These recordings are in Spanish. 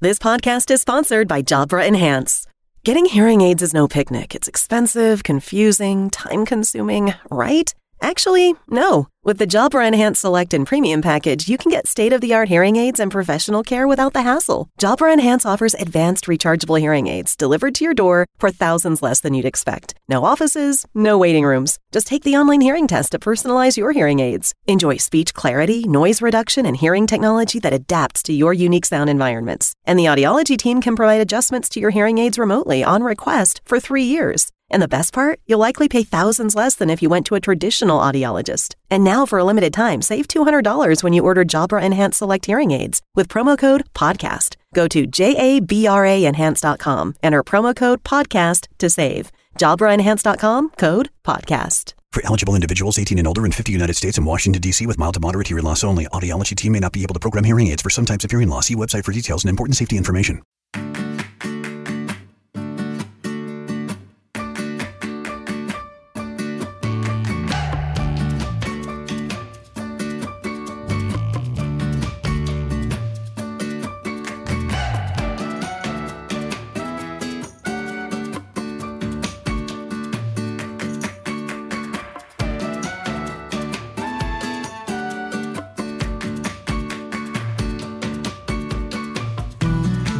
This podcast is sponsored by Jabra Enhance. Getting hearing aids is no picnic. It's expensive, confusing, time consuming, right? Actually, no. With the Jabra Enhance Select and Premium package, you can get state of the art hearing aids and professional care without the hassle. Jabra Enhance offers advanced rechargeable hearing aids delivered to your door for thousands less than you'd expect. No offices, no waiting rooms. Just take the online hearing test to personalize your hearing aids. Enjoy speech clarity, noise reduction, and hearing technology that adapts to your unique sound environments. And the audiology team can provide adjustments to your hearing aids remotely on request for three years. And the best part, you'll likely pay thousands less than if you went to a traditional audiologist. And now, for a limited time, save $200 when you order Jabra Enhanced Select Hearing Aids with promo code PODCAST. Go to jabraenhance.com, enter promo code PODCAST to save. JabraEnhance.com, code PODCAST. For eligible individuals 18 and older in 50 United States and Washington, D.C. with mild to moderate hearing loss only, audiology team may not be able to program hearing aids for some types of hearing loss. See website for details and important safety information.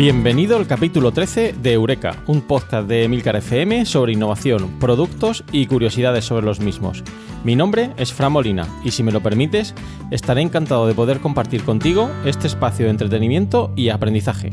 Bienvenido al capítulo 13 de Eureka, un podcast de Emilcar FM sobre innovación, productos y curiosidades sobre los mismos. Mi nombre es Fran Molina y si me lo permites, estaré encantado de poder compartir contigo este espacio de entretenimiento y aprendizaje.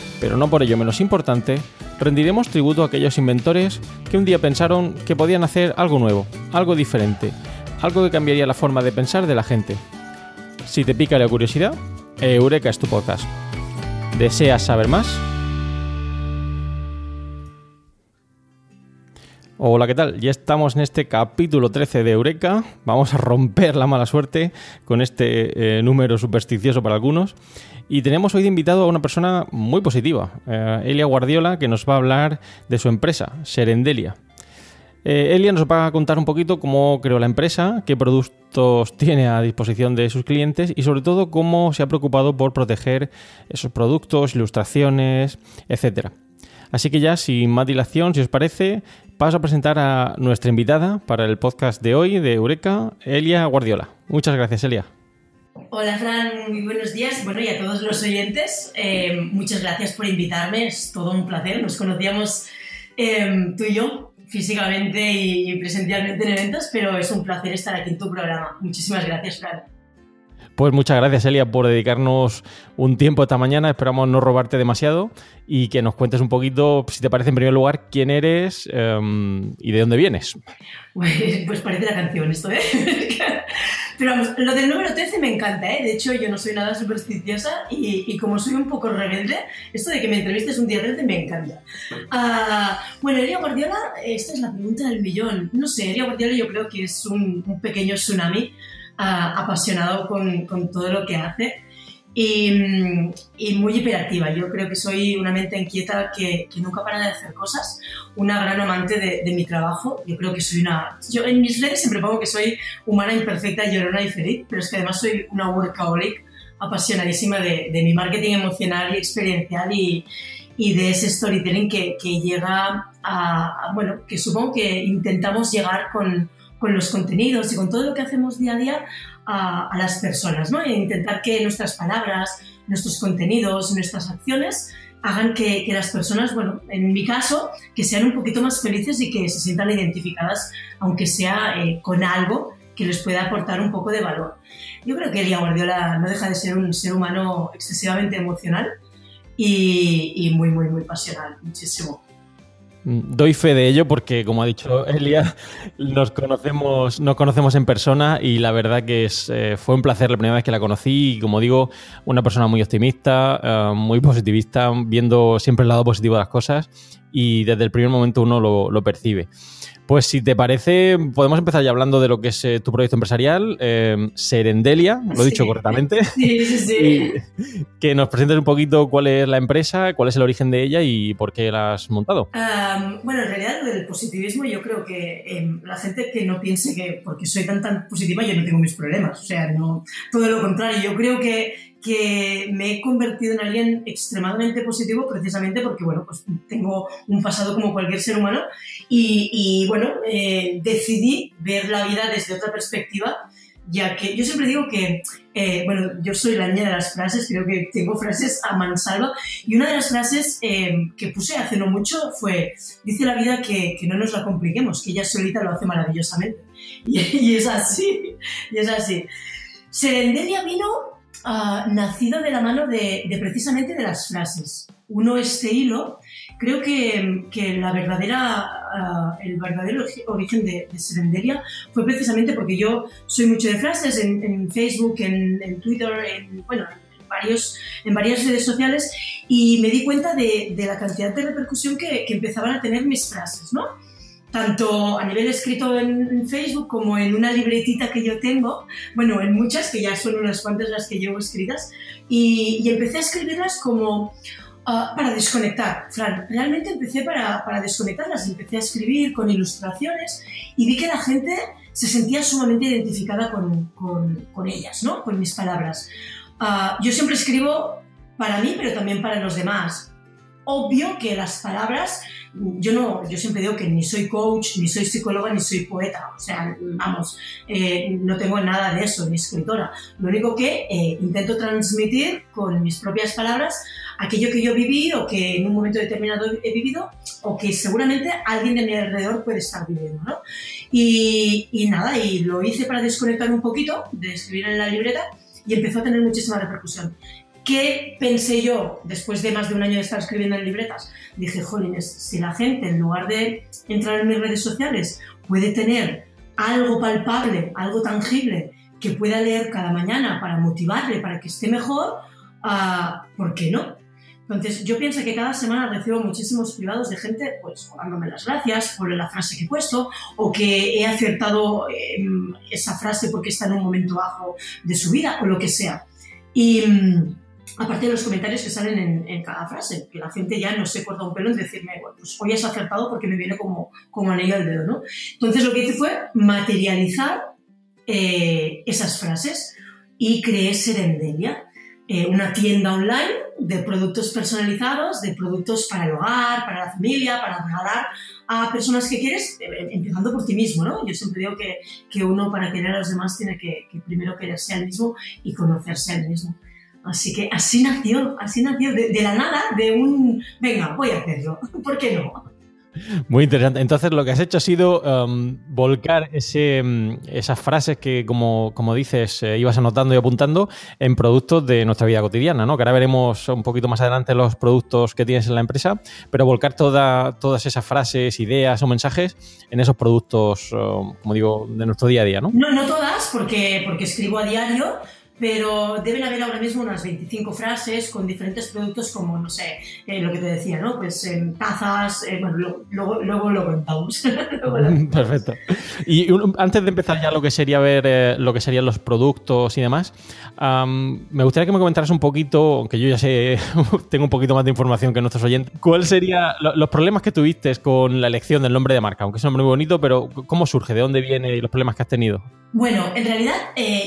pero no por ello menos importante, rendiremos tributo a aquellos inventores que un día pensaron que podían hacer algo nuevo, algo diferente, algo que cambiaría la forma de pensar de la gente. Si te pica la curiosidad, Eureka es tu podcast. ¿Deseas saber más? Hola, ¿qué tal? Ya estamos en este capítulo 13 de Eureka. Vamos a romper la mala suerte con este eh, número supersticioso para algunos. Y tenemos hoy de invitado a una persona muy positiva, eh, Elia Guardiola, que nos va a hablar de su empresa, Serendelia. Eh, Elia nos va a contar un poquito cómo creó la empresa, qué productos tiene a disposición de sus clientes y sobre todo cómo se ha preocupado por proteger esos productos, ilustraciones, etcétera. Así que ya, sin más dilación, si os parece, paso a presentar a nuestra invitada para el podcast de hoy de Eureka, Elia Guardiola. Muchas gracias, Elia. Hola Fran, muy buenos días. Bueno, y a todos los oyentes, eh, muchas gracias por invitarme, es todo un placer. Nos conocíamos eh, tú y yo físicamente y presencialmente en eventos, pero es un placer estar aquí en tu programa. Muchísimas gracias, Fran. Pues muchas gracias, Elia, por dedicarnos un tiempo esta mañana. Esperamos no robarte demasiado y que nos cuentes un poquito, si te parece, en primer lugar, quién eres em, y de dónde vienes. Pues, pues, parece la canción esto, ¿eh? Pero vamos, lo del número 13 me encanta, ¿eh? De hecho, yo no soy nada supersticiosa y, como soy un poco rebelde, esto de que me entrevistes un día 13 me encanta. Uh, bueno, Elia Guardiola, esta es la pregunta del millón. No sé, Elia Guardiola yo creo que es un, un pequeño tsunami apasionado con, con, todo lo que hace y, y, muy hiperactiva. Yo creo que soy una mente inquieta que, que nunca para de hacer cosas, una gran amante de, de, mi trabajo. Yo creo que soy una... Yo en mis redes siempre pongo que soy humana, imperfecta, llorona y feliz, pero es que además soy una workaholic apasionadísima de, de mi marketing emocional y experiencial y, y de ese storytelling que, que llega a, a, bueno, que supongo que intentamos llegar con, con los contenidos y con todo lo que hacemos día a día a, las personas, ¿no? E intentar que nuestras palabras, nuestros contenidos, nuestras acciones hagan que, que, las personas, bueno, en mi caso, que sean un poquito más felices y que se sientan identificadas, aunque sea eh, con algo que les pueda aportar un poco de valor. Yo creo que Elia Guardiola no deja de ser un ser humano excesivamente emocional y, y muy, muy, muy pasional, muchísimo. Doy fe de ello porque, como ha dicho Elia, nos conocemos, nos conocemos en persona y la verdad que es, eh, fue un placer la primera vez que la conocí y, como digo, una persona muy optimista, eh, muy positivista, viendo siempre el lado positivo de las cosas y desde el primer momento uno lo, lo percibe. Pues si te parece, podemos empezar ya hablando de lo que es eh, tu proyecto empresarial, eh, Serendelia, lo he dicho correctamente. Sí, sí, sí. que nos presentes un poquito cuál es la empresa, cuál es el origen de ella y por qué la has montado. bueno, en realidad del positivismo yo creo que em, la gente que no piense que porque soy tan tan positiva yo no tengo mis problemas, o sea, no, todo lo contrario, yo creo que que me he convertido en alguien extremadamente positivo precisamente porque, bueno, pues tengo un pasado como cualquier ser humano y, bueno, eh, decidí ver la vida desde otra perspectiva, ya que yo siempre digo que, eh, bueno, yo soy la niña de las frases, creo que tengo frases a mansalva y una de las frases eh, que puse hace no mucho fue, dice la vida que, que, no nos la compliquemos, que ella solita lo hace maravillosamente. Y, y es así, y es así. Serendelia vino uh, nacido de la mano de, de, precisamente de las frases. Uno este hilo, creo que, que la verdadera, uh, el verdadero origen de, de, fue precisamente porque yo soy mucho de frases en, en Facebook, en, en, Twitter, en, bueno, en, varios, en varias redes sociales y me di cuenta de, de la cantidad de repercusión que, que empezaban a tener mis frases, ¿no? Tanto a nivel escrito en, Facebook como en una libretita que yo tengo, bueno, en muchas, que ya son unas cuantas las que llevo escritas, y, y empecé a escribirlas como uh, para desconectar. Fran, realmente empecé para, para desconectarlas, empecé a escribir con ilustraciones y vi que la gente se sentía sumamente identificada con, con, con ellas, ¿no? Con mis palabras. Uh, yo siempre escribo para mí, pero también para los demás. Obvio que las palabras yo no, yo siempre digo que ni soy coach, ni soy psicóloga, ni soy poeta, o sea, vamos, eh, no tengo nada de eso, ni escritora. Lo único que eh, intento transmitir con mis propias palabras aquello que yo viví o que en un momento determinado he vivido o que seguramente alguien de mi alrededor puede estar viviendo, ¿no? Y, y nada, y lo hice para desconectar un poquito de escribir en la libreta y empezó a tener muchísima repercusión. ¿Qué pensé yo después de más de un año de estar escribiendo en libretas? Dije, jolines, si la gente en lugar de entrar en mis redes sociales puede tener algo palpable, algo tangible que pueda leer cada mañana para motivarle, para que esté mejor, uh, ¿por qué no? Entonces, yo pienso que cada semana recibo muchísimos privados de gente, pues, dándome las gracias por la frase que he puesto, o que he acertado eh, esa frase porque está en un momento bajo de su vida, o lo que sea. Y, aparte de los comentarios que salen en, en, cada frase, que la gente ya no se corta un pelo en decirme, bueno, pues hoy has acertado porque me viene como, como anillo al dedo, ¿no? Entonces lo que hice fue materializar eh, esas frases y creé Serendelia, eh, una tienda online de productos personalizados, de productos para el hogar, para la familia, para regalar a personas que quieres, eh, empezando por ti mismo, ¿no? Yo siempre digo que, que uno para querer a los demás tiene que, que primero quererse a él mismo y conocerse a él mismo. Así que así nació, así nació, de, de, la nada, de un, venga, voy a hacerlo, ¿por qué no? Muy interesante. Entonces lo que has hecho ha sido um, volcar ese, um, esas frases que, como, como dices, eh, ibas anotando y apuntando en productos de nuestra vida cotidiana, ¿no? Que ahora veremos un poquito más adelante los productos que tienes en la empresa, pero volcar toda, todas esas frases, ideas o mensajes en esos productos, um, como digo, de nuestro día a día, ¿no? No, no todas, porque, porque escribo a diario, pero deben haber ahora mismo unas 25 frases con diferentes productos como, no sé, eh, lo que te decía, ¿no? Pues eh, tazas, eh, bueno, lo, luego, luego lo contamos. Perfecto. Y un, antes de empezar ya lo que sería ver eh, lo que serían los productos y demás, um, me gustaría que me comentaras un poquito, aunque yo ya sé, tengo un poquito más de información que nuestros oyentes, ¿cuál sería lo, los problemas que tuviste con la elección del nombre de marca? Aunque es un nombre muy bonito, pero ¿cómo surge? ¿De dónde viene y los problemas que has tenido? Bueno, en realidad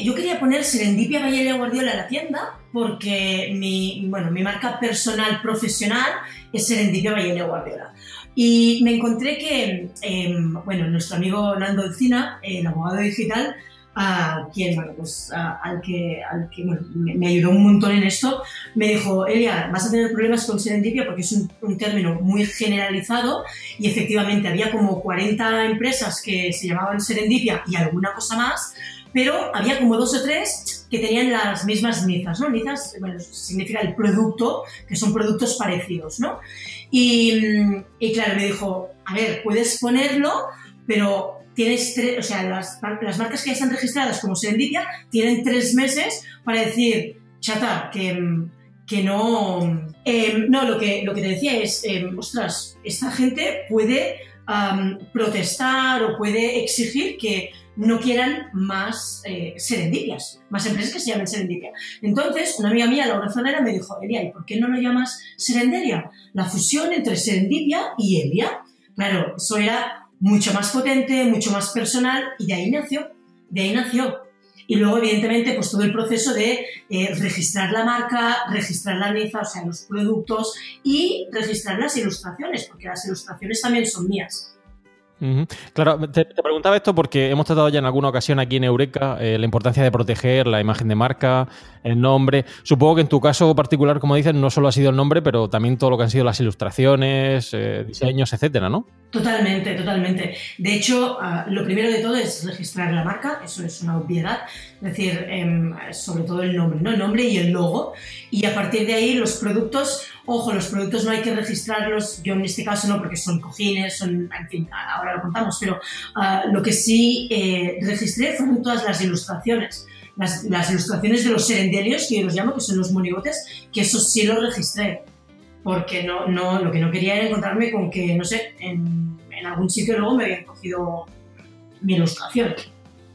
yo quería poner Serendipia Vallelia Guardiola en la tienda porque mi, bueno, mi marca personal profesional es Serendipia Vallelia Guardiola. Y me encontré que, eh, bueno, nuestro amigo Nando Encina, el abogado digital, a quien, bueno, pues al que, al que bueno, me, ayudó un montón en esto, me dijo, Elia, vas a tener problemas con serendipia porque es un, un, término muy generalizado y efectivamente había como 40 empresas que se llamaban serendipia y alguna cosa más, pero había como dos o tres que tenían las mismas nizas, ¿no? Nizas, bueno, significa el producto, que son productos parecidos, ¿no? Y, claro, me dijo, a ver, puedes ponerlo, pero tienes tres, o sea, las, las, marcas que ya están registradas como Serendipia tienen tres meses para decir, chata, que, que no... Em, no, lo que, lo que te decía es, em, ostras, esta gente puede protestar o puede exigir que no quieran más eh, serendipias, más empresas que se llamen serendipia. Entonces, una amiga mía, Laura Zanera, me dijo, Elia, ¿y por qué no lo llamas serendelia? La fusión entre serendipia y Elia. Claro, eso era mucho más potente, mucho más personal y de ahí nació, de ahí nació. Y luego, evidentemente, pues todo el proceso de eh, registrar la marca, registrar la niza, o sea, los productos y registrar las ilustraciones, porque las ilustraciones también son mías. Claro, te, preguntaba esto porque hemos tratado ya en alguna ocasión aquí en Eureka eh, la importancia de proteger la imagen de marca, el nombre. Supongo que en tu caso particular, como dices, no solo ha sido el nombre, pero también todo lo que han sido las ilustraciones, eh, diseños, etcétera, ¿no? Totalmente, totalmente. De hecho, ah, lo primero de todo es registrar la marca, eso es una obviedad, es decir, em, sobre todo el nombre, ¿no? El nombre y el logo. Y a partir de ahí los productos Ojo, los productos no hay que registrarlos, yo en este caso no, porque son cojines, son, en fin, ahora lo contamos, pero ah, lo que sí eh, registré fueron todas las ilustraciones. Las, ilustraciones de los serendelios, que yo los llamo, que son los monigotes, que eso sí lo registré. Porque no, no, lo que no quería era encontrarme con que, no sé, en, en algún sitio luego me habían cogido mi ilustración.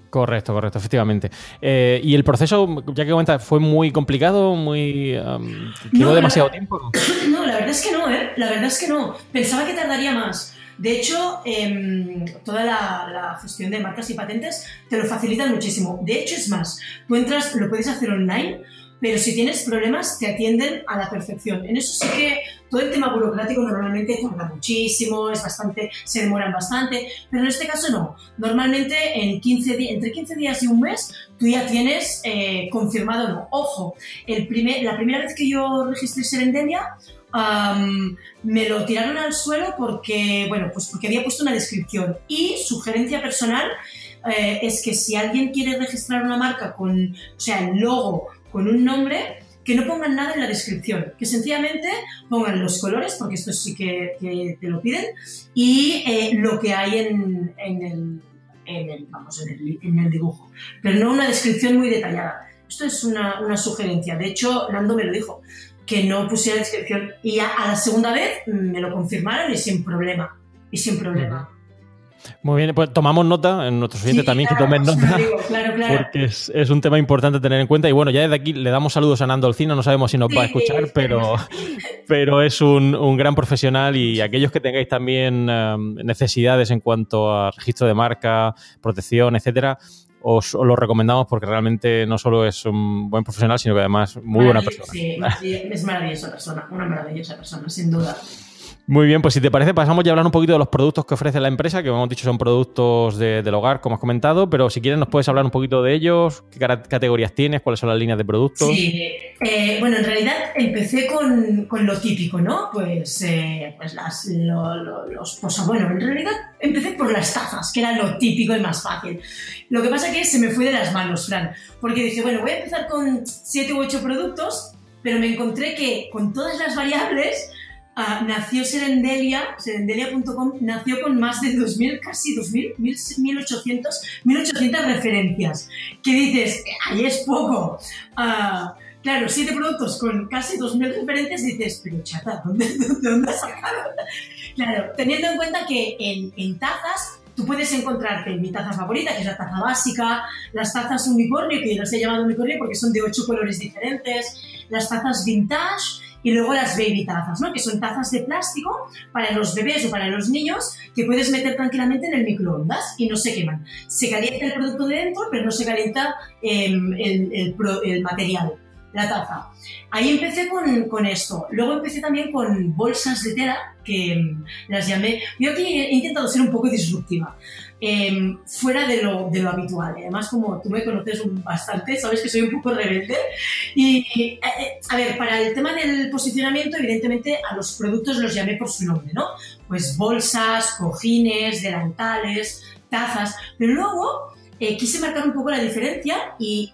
Correcto, correcto, efectivamente. Eh, y el proceso, ya que cuenta, fue muy complicado, muy. Um, demasiado tiempo? No, la verdad es que no, ¿eh? La verdad es que no. Pensaba que tardaría más. De hecho, em, toda la, la, gestión de marcas y patentes te lo facilita muchísimo. De hecho, es más, tú entras, lo puedes hacer online pero si tienes problemas te atienden a la perfección. En eso sí que todo el tema burocrático normalmente tarda muchísimo, es bastante, se demoran bastante, pero en este caso no. Normalmente en 15 entre 15 días y un mes tú ya tienes eh, confirmado no. Ojo, el primer, la primera vez que yo registré Serendenia, me lo tiraron al suelo porque, bueno, pues porque había puesto una descripción y sugerencia personal eh, es que si alguien quiere registrar una marca con, o sea, el logo con un nombre, que no pongan nada en la descripción, que sencillamente pongan los colores, porque esto sí que, te lo piden, y eh, lo que hay en, el, en, el, vamos, en, el, dibujo, pero no una descripción muy detallada. Esto es una, una sugerencia. De hecho, Nando me lo dijo, que no pusiera descripción. Y a, la segunda vez me lo confirmaron y sin problema. Y sin problema. Muy bien, pues tomamos nota, en nuestros oyentes también que tomen nota, porque es, un tema importante tener en cuenta. Y bueno, ya desde aquí le damos saludos a Nando Alcina, no sabemos si nos va a escuchar, pero, pero es un, gran profesional y aquellos que tengáis también um, necesidades en cuanto a registro de marca, protección, etcétera, os, lo recomendamos porque realmente no solo es un buen profesional, sino que además muy buena persona. Sí, es maravillosa persona, una maravillosa persona, sin duda. Muy bien, pues si te parece, pasamos ya a hablar un poquito de los productos que ofrece la empresa, que como hemos dicho son productos del hogar, como has comentado, pero si quieres nos puedes hablar un poquito de ellos, qué categorías tienes, cuáles son las líneas de productos. Sí, eh, bueno, en realidad empecé con, lo típico, ¿no? Pues, eh, pues las, los, pues, bueno, en realidad empecé por las tazas, que era lo típico y más fácil. Lo que pasa que se me fue de las manos, Fran, porque dije, bueno, voy a empezar con siete u ocho productos, pero me encontré que con todas las variables Ah, nació Serendelia, serendelia.com, nació con más de 2.000, casi 2.000, 1.800, 1.800 referencias. ¿Qué dices? Ahí es poco. Uh, claro, siete productos con casi 2.000 referencias, dices, pero chata, ¿dónde, dónde has sacado? Claro, teniendo en cuenta que en, en tazas tú puedes encontrarte mi taza favorita, que es la taza básica, las tazas unicornio, que yo las he llamado unicornio porque son de ocho colores diferentes, las tazas vintage, y luego las baby tazas, ¿no? que son tazas de plástico para los bebés o para los niños que puedes meter tranquilamente en el microondas y no se queman. Se calienta el producto de dentro, pero no se calienta em, el, el, el, material. la taza. Ahí empecé con, con, esto. Luego empecé también con bolsas de tela, que mm, las llamé... Yo aquí he intentado ser un poco disruptiva, eh, fuera de lo, de lo habitual. Además, como tú me conoces bastante, sabes que soy un poco rebelde. Y, eh, eh, a ver, para el tema del posicionamiento, evidentemente a los productos los llamé por su nombre, ¿no? Pues bolsas, cojines, delantales, tazas. Pero luego eh, quise marcar un poco la diferencia y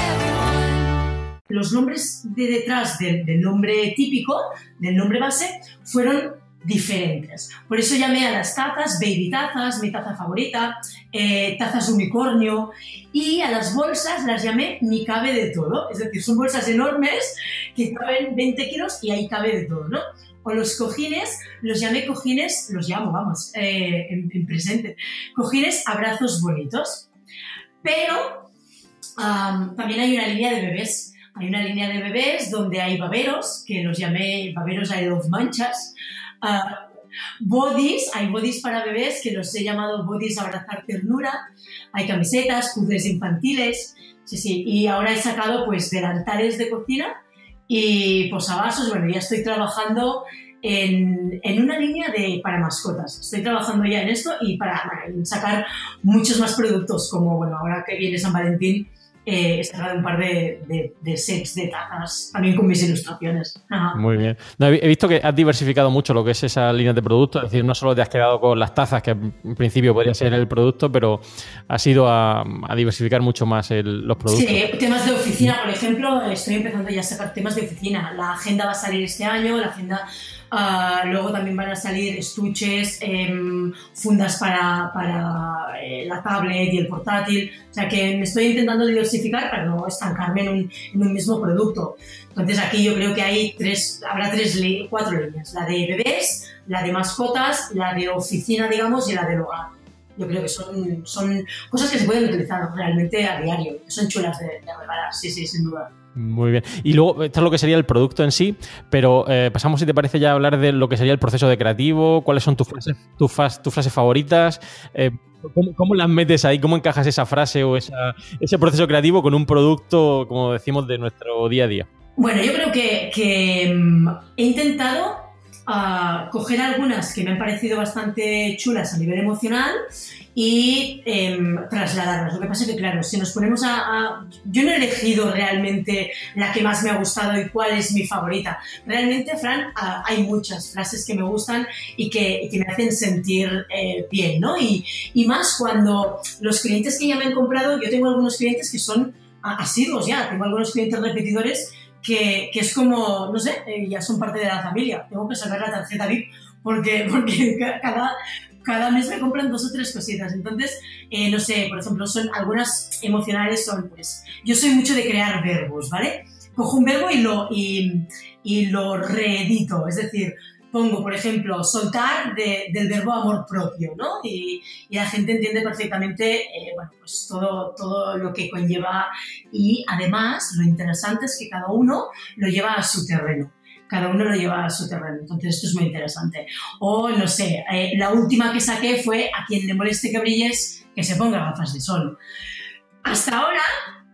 Los nombres de detrás del, nombre típico, del nombre base, fueron diferentes. Por eso llamé a las tazas baby tazas, mi taza favorita, eh, tazas unicornio, y a las bolsas las llamé mi cabe de todo. Es decir, son bolsas enormes que caben 20 kilos y ahí cabe de todo, ¿no? O los cojines, los llamé cojines, los llamo, vamos, eh, en, en, presente, cojines abrazos bonitos. Pero también hay una línea de bebés hay una línea de bebés donde hay baberos, que los llamé baberos a dos manchas. Uh, bodies, hay bodies para bebés que los he llamado bodies abrazar ternura. Hay camisetas, puzzles infantiles. Sí, sí. Y ahora he sacado pues delantales de cocina y posavasos. Bueno, ya estoy trabajando en, en, una línea de, para mascotas. Estoy trabajando ya en esto y para sacar muchos más productos, como bueno, ahora que viene San Valentín, eh, he sacado un par de, de, de, sets de tazas, también con mis ilustraciones. Ajá. Muy bien. No, he visto que has diversificado mucho lo que es esa línea de productos, es decir, no solo te has quedado con las tazas, que en principio podría ser el producto, pero has ido a, a diversificar mucho más el, los productos. Sí, temas de oficina, por ejemplo, estoy empezando ya a sacar temas de oficina. La agenda va a salir este año, la agenda Uh, luego también van a salir estuches, eh, fundas para, para eh, la tablet y el portátil. O sea que me estoy intentando diversificar para no estancarme en un, en un mismo producto. Entonces aquí yo creo que hay tres, habrá tres, cuatro líneas. La de bebés, la de mascotas, la de oficina, digamos, y la del hogar. Yo creo que son, son cosas que se pueden utilizar realmente a diario. Son chulas de, de sí, sí, sin duda. Muy bien. Y luego, esto es lo que sería el producto en sí, pero eh, pasamos, si te parece, ya a hablar de lo que sería el proceso de creativo, cuáles son tus frases, tus, tus frases favoritas, eh, ¿cómo, ¿cómo, las metes ahí, cómo encajas esa frase o esa, ese proceso creativo con un producto, como decimos, de nuestro día a día. Bueno, yo creo que, que um, he intentado uh, coger algunas que me han parecido bastante chulas a nivel emocional y eh, trasladarlas. Lo que pasa es que, claro, si nos ponemos a, a, Yo no he elegido realmente la que más me ha gustado y cuál es mi favorita. Realmente, Fran, uh, hay muchas frases que me gustan y que, y que me hacen sentir eh, bien, ¿no? Y, y, más cuando los clientes que ya me han comprado, yo tengo algunos clientes que son asiduos ya, tengo algunos clientes repetidores que, que es como, no sé, eh, ya son parte de la familia. Tengo que sacar la tarjeta VIP porque, porque cada, cada mes me compran dos o tres cositas. Entonces, eh, no sé, por ejemplo, son algunas emocionales son, pues, yo soy mucho de crear verbos, ¿vale? Cojo un verbo y lo, y, y lo reedito, es decir, pongo, por ejemplo, soltar de, del verbo amor propio, ¿no? Y, y la gente entiende perfectamente, eh, bueno, pues todo, todo lo que conlleva y además lo interesante es que cada uno lo lleva a su terreno cada uno lo lleva a su terreno. Entonces, esto es muy interesante. O, no sé, eh, la última que saqué fue a quien le moleste que brilles, que se ponga gafas de sol. Hasta ahora,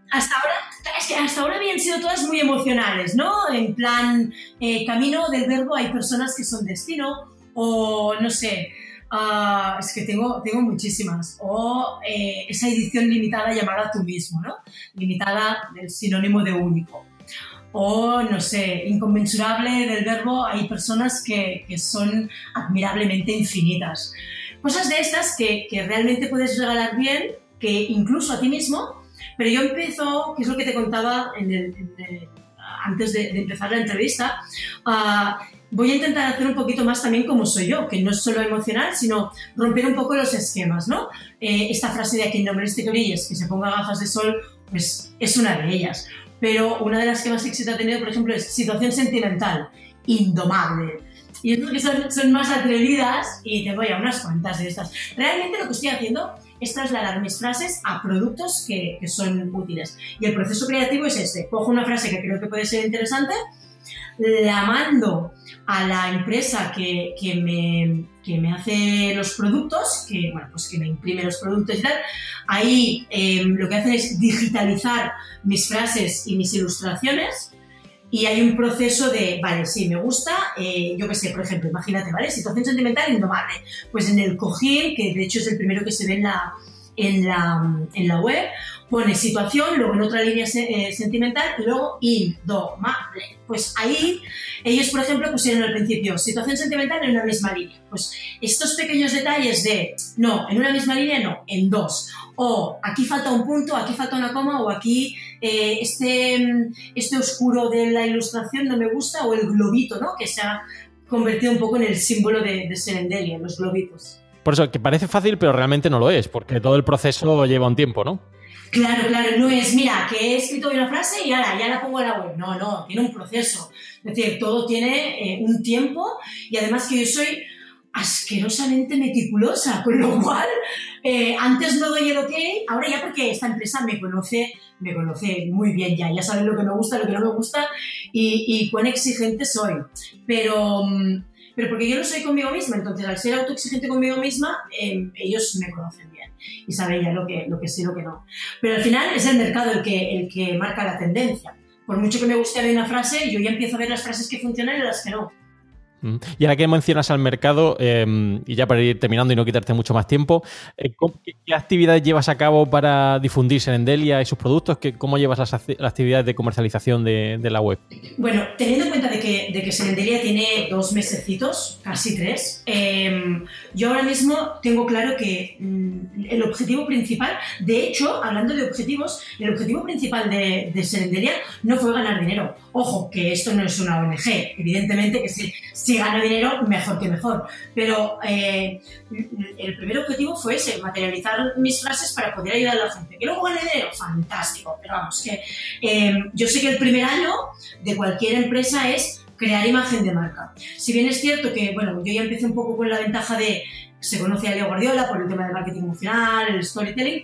hasta ahora, es que hasta ahora habían sido todas muy emocionales, ¿no? En plan, eh, camino del verbo hay personas que son destino, o no sé, uh, es que tengo, tengo muchísimas, o eh, esa edición limitada llamada tú mismo, ¿no? Limitada del sinónimo de único o, no sé, inconmensurable del verbo, hay personas que, que son admirablemente infinitas. Cosas de estas que, que, realmente puedes regalar bien, que incluso a ti mismo, pero yo empiezo, que es lo que te contaba en el, en el, antes de, de, empezar la entrevista, uh, voy a intentar hacer un poquito más también como soy yo, que no es solo emocional, sino romper un poco los esquemas, ¿no? Eh, esta frase de a quien no merece que brilles, que se ponga gafas de sol, pues es una de ellas pero una de las que más éxito ha tenido, por ejemplo, es situación sentimental, indomable. Y es porque son, son más atrevidas y tengo ya unas cuantas de estas. Realmente lo que estoy haciendo es trasladar mis frases a productos que, son útiles. Y el proceso creativo es este. Cojo una frase que creo que puede ser interesante, la mando a la empresa que, que, me, que me hace los productos, que, bueno, pues que me imprime los productos y tal. Ahí eh, lo que hacen es digitalizar mis frases y mis ilustraciones y hay un proceso de, vale, sí, me gusta, eh, yo qué sé, por ejemplo, imagínate, ¿vale? Situación sentimental indomable. Pues en el cojín, que de hecho es el primero que se ve en la, en la, en la web, pone situación, luego en otra línea eh, sentimental y luego indomable. Pues ahí ellos, por ejemplo, pusieron al principio situación sentimental en una misma línea. Pues estos pequeños detalles de, no, en una misma línea no, en dos. O aquí falta un punto, aquí falta una coma, o aquí eh, este, este oscuro de la ilustración no me gusta, o el globito, ¿no? Que se ha convertido un poco en el símbolo de, de Serendelia, los globitos. Por eso, que parece fácil, pero realmente no lo es, porque todo el proceso lleva un tiempo, ¿no? Claro, claro, no es, mira, que he escrito una frase y ahora ya la pongo en la web. No, no, tiene un proceso. Es decir, todo tiene eh, un tiempo y además que yo soy asquerosamente meticulosa, con lo cual eh, antes no doy el ok, ahora ya porque esta empresa me conoce, me conoce muy bien ya, ya saben lo que me gusta, lo que no me gusta y, y cuán exigente soy. Pero, mm, pero porque yo lo soy conmigo misma, entonces al ser autoexigente conmigo misma, eh, ellos me conocen bien y saben ya lo que, lo que sí lo que no. Pero al final es el mercado el que, el que marca la tendencia. Por mucho que me guste a mí una frase, yo ya empiezo a ver las frases que funcionan y las que no. Y ahora que mencionas al mercado, eh, y ya para ir terminando y no quitarte mucho más tiempo, eh, ¿qué, actividades llevas a cabo para difundir Serendelia y sus productos? ¿Cómo llevas las, actividades de comercialización de, la web? Bueno, teniendo en cuenta de que, de que Serendelia tiene dos mesecitos, casi tres, eh, yo ahora mismo tengo claro que mm, el objetivo principal, de hecho, hablando de objetivos, el objetivo principal de, de no fue ganar dinero. Ojo, que esto no es una ONG, evidentemente que sí si gano dinero, mejor que mejor. Pero eh, el primer objetivo fue ese, materializar mis frases para poder ayudar a la gente. Que luego gane dinero, fantástico. Pero vamos, que eh, yo sé que el primer año de cualquier empresa es crear imagen de marca. Si bien es cierto que, bueno, yo ya empecé un poco con la ventaja de se conoce a Leo Guardiola por el tema del marketing emocional, el storytelling,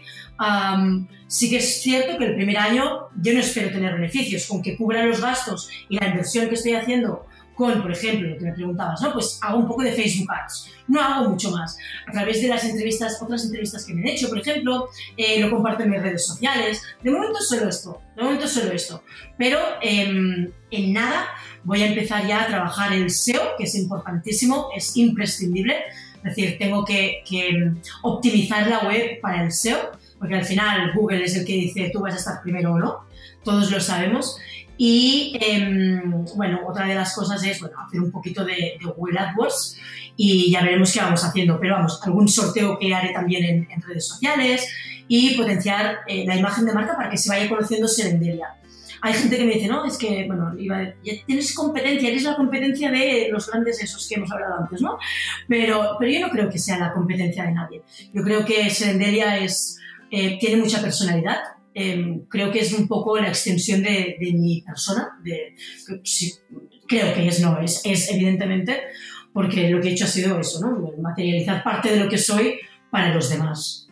sí que es cierto que el primer año yo no espero tener beneficios, con que cubra los gastos y la inversión que estoy haciendo con, por ejemplo, lo que me preguntabas, ¿no? Pues hago un poco de Facebook Ads. No hago mucho más. A través de las entrevistas, otras entrevistas que me han hecho, por ejemplo, eh, lo comparto en mis redes sociales. De momento solo esto. De momento solo esto. Pero em, en nada voy a empezar ya a trabajar el SEO, que es importantísimo, es imprescindible. Es decir, tengo que, que optimizar la web para el SEO, porque al final Google es el que dice tú vas a estar primero o no. Todos lo sabemos. Y em, bueno, otra de las cosas es bueno, hacer un poquito de, Google AdWords y ya veremos qué vamos haciendo. Pero vamos, algún sorteo que haré también en, redes sociales y potenciar eh, la imagen de marca para que se vaya conociendo Serendelia. Hay gente que me dice, no, es que, bueno, ya tienes competencia, eres la competencia de los grandes esos que hemos hablado antes, ¿no? Pero, pero yo no creo que sea la competencia de nadie. Yo creo que Serendelia es, eh, tiene mucha personalidad, Em, creo que es un poco la extensión de, mi persona. De, creo que es, no, es, es evidentemente, porque lo que he hecho ha sido eso, ¿no? materializar parte de lo que soy para los demás.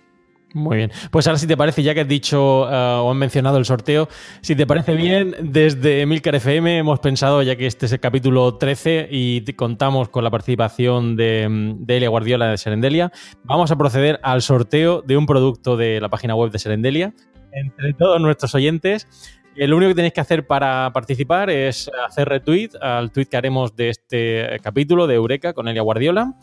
Muy bien. Pues ahora si te parece, ya que has dicho eh, o has mencionado el sorteo, si te parece bien, desde Milcar FM hemos pensado, ya que este es el capítulo 13 y contamos con la participación de, de Elia Guardiola de Serendelia, vamos a proceder al sorteo de un producto de la página web de Serendelia entre todos nuestros oyentes. Lo único que tenéis que hacer para participar es hacer retweet al tweet que haremos de este capítulo de Eureka con Elia Guardiola.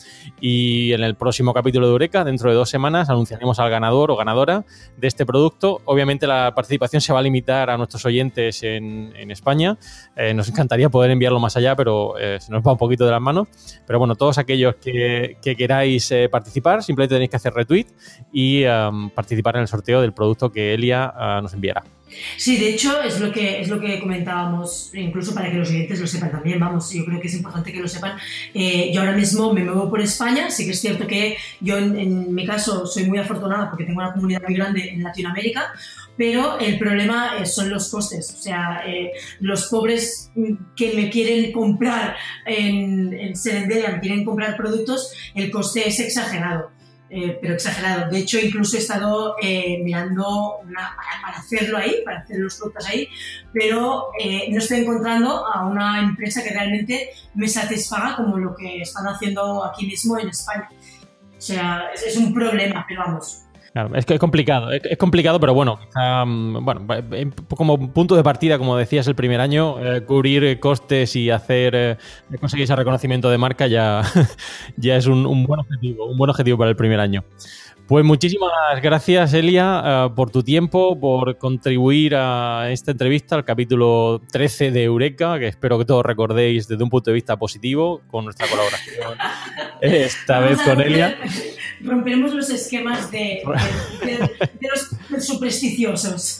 Y en el próximo capítulo de Eureka, dentro de dos semanas, anunciaremos al ganador o ganadora de este producto. Obviamente la participación se va a limitar a nuestros oyentes en, España. Eh, nos encantaría poder enviarlo más allá, pero eh, se nos va un poquito de las manos. Pero bueno, todos aquellos que, queráis eh, participar, simplemente tenéis que hacer retweet y participar en el sorteo del producto que Elia nos enviará. Sí, de hecho es lo que es lo que comentábamos, incluso para que los oyentes lo sepan también. Vamos, yo creo que es importante que lo sepan. Eh, yo ahora mismo me muevo por España. Sí que es cierto que yo en, mi caso soy muy afortunada porque tengo una comunidad muy grande en Latinoamérica, pero el problema eh, son los costes. O sea, eh, los pobres que me quieren comprar en, en me quieren comprar productos, el coste es exagerado. Eh, pero exagerado. De hecho, incluso he estado eh, mirando para, hacerlo ahí, para hacer los productos ahí, pero eh, no estoy encontrando a una empresa que realmente me satisfaga como lo que están haciendo aquí mismo en España. O sea, es un problema, pero vamos, es que es complicado, es, complicado, pero bueno, mm, bueno, como punto de partida, como decías el primer año, eh, cubrir costes y hacer eh, conseguir ese reconocimiento de marca ya, ya es un, buen objetivo, un buen objetivo para el primer año. Pues muchísimas gracias, Elia, eh, por tu tiempo, por contribuir a esta entrevista, al capítulo 13 de Eureka, que espero que todos recordéis desde un punto de vista positivo con nuestra colaboración, esta vez con Elia. Romperemos los esquemas de, los supersticiosos.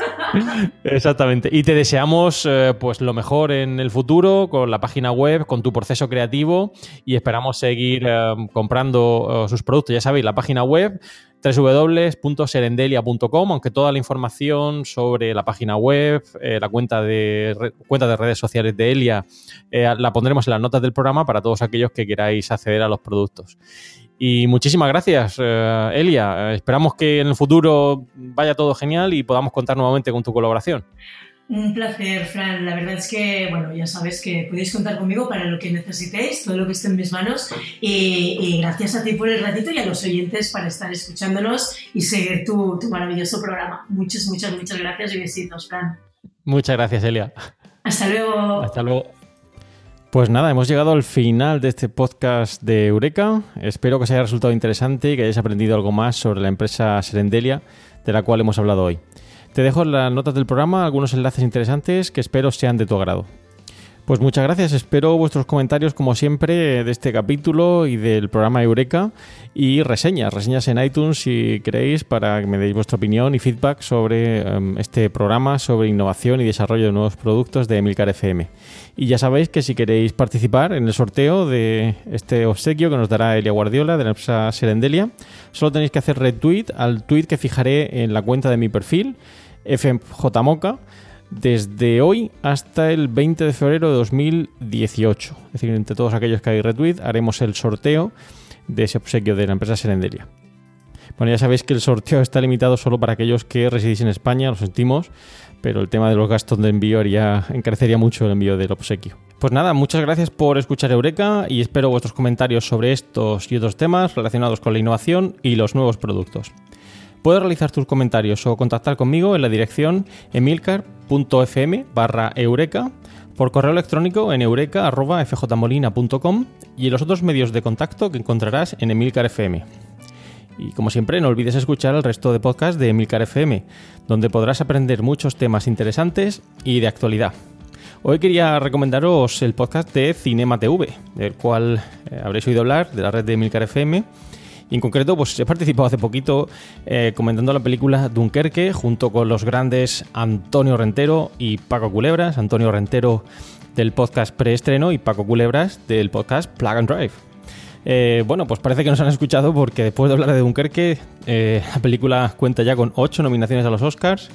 Exactamente. Y te deseamos eh, pues lo mejor en el futuro con la página web, con tu proceso creativo y esperamos seguir eh, comprando sus productos. Ya sabéis, la página web www.serendelia.com, aunque toda la información sobre la página web, eh, la cuenta de, cuenta de redes sociales de Elia, eh, la pondremos en las notas del programa para todos aquellos que queráis acceder a los productos. Y muchísimas gracias, eh, Elia. Esperamos que en el futuro vaya todo genial y podamos contar nuevamente con tu colaboración. Un placer, Fran. La verdad es que, bueno, ya sabes que podéis contar conmigo para lo que necesitéis, todo lo que esté en mis manos. Y, gracias a ti por el ratito y a los oyentes para estar escuchándonos y seguir tu, tu maravilloso programa. Muchas, muchas, muchas gracias y besitos, Fran. Muchas gracias, Elia. Hasta luego. Hasta luego. Pues nada, hemos llegado al final de este podcast de Eureka. Espero que os haya resultado interesante y que hayáis aprendido algo más sobre la empresa Serendelia de la cual hemos hablado hoy. Te dejo en las notas del programa algunos enlaces interesantes que espero sean de tu agrado. Pues muchas gracias, espero vuestros comentarios como siempre de este capítulo y del programa Eureka y reseñas, reseñas en iTunes si queréis para que me deis vuestra opinión y feedback sobre em, este programa, sobre innovación y desarrollo de nuevos productos de Emilcar FM. Y ya sabéis que si queréis participar en el sorteo de este obsequio que nos dará Elia Guardiola de la empresa Serendelia, solo tenéis que hacer retweet al tweet que fijaré en la cuenta de mi perfil, FJMoca desde hoy hasta el 20 de febrero de 2018. Es decir, entre todos aquellos que hay retweet, haremos el sorteo de ese obsequio de la empresa Serendelia. Bueno, ya sabéis que el sorteo está limitado solo para aquellos que residís en España, lo sentimos, pero el tema de los gastos de envío haría, encarecería mucho el envío del obsequio. Pues nada, muchas gracias por escuchar Eureka y espero vuestros comentarios sobre estos y otros temas relacionados con la innovación y los nuevos productos. Puedes realizar tus comentarios o contactar conmigo en la dirección emilcar.fm barra eureka, por correo electrónico en eureka.fjmolina.com y en los otros medios de contacto que encontrarás en Emilcar FM. Y como siempre, no olvides escuchar el resto de podcasts de Emilcar FM, donde podrás aprender muchos temas interesantes y de actualidad. Hoy quería recomendaros el podcast de Cinema TV, del cual eh, habréis oído hablar, de la red de Emilcar FM y en concreto, pues he participado hace poquito eh, comentando la película Dunkerque junto con los grandes Antonio Rentero y Paco Culebras. Antonio Rentero del podcast Preestreno y Paco Culebras del podcast Plug and Drive. Eh, bueno, pues parece que nos han escuchado porque después de hablar de Dunkerque, eh, la película cuenta ya con 8 nominaciones a los Oscars.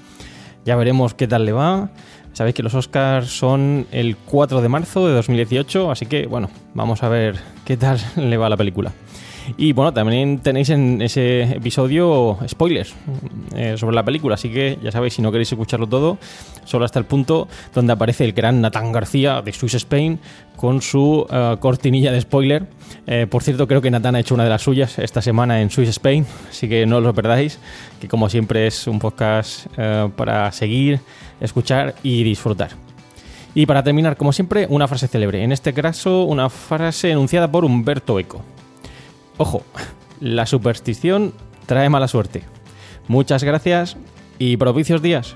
Ya veremos qué tal le va. Sabéis que los Oscars son el 4 de marzo de 2018, así que bueno, vamos a ver qué tal le va a la película. Y bueno, también tenéis en ese episodio spoilers eh, sobre la película, así que ya sabéis, si no queréis escucharlo todo, solo hasta el punto donde aparece el gran Natán García de Swiss Spain con su eh, cortinilla de spoiler. Eh, por cierto, creo que Natán ha hecho una de las suyas esta semana en Swiss Spain, así que no lo perdáis, que como siempre es un podcast para seguir, escuchar y disfrutar. Y para terminar, como siempre, una frase célebre. En este caso, una frase enunciada por Humberto Eco. Ojo, la superstición trae mala suerte. Muchas gracias y propicios días.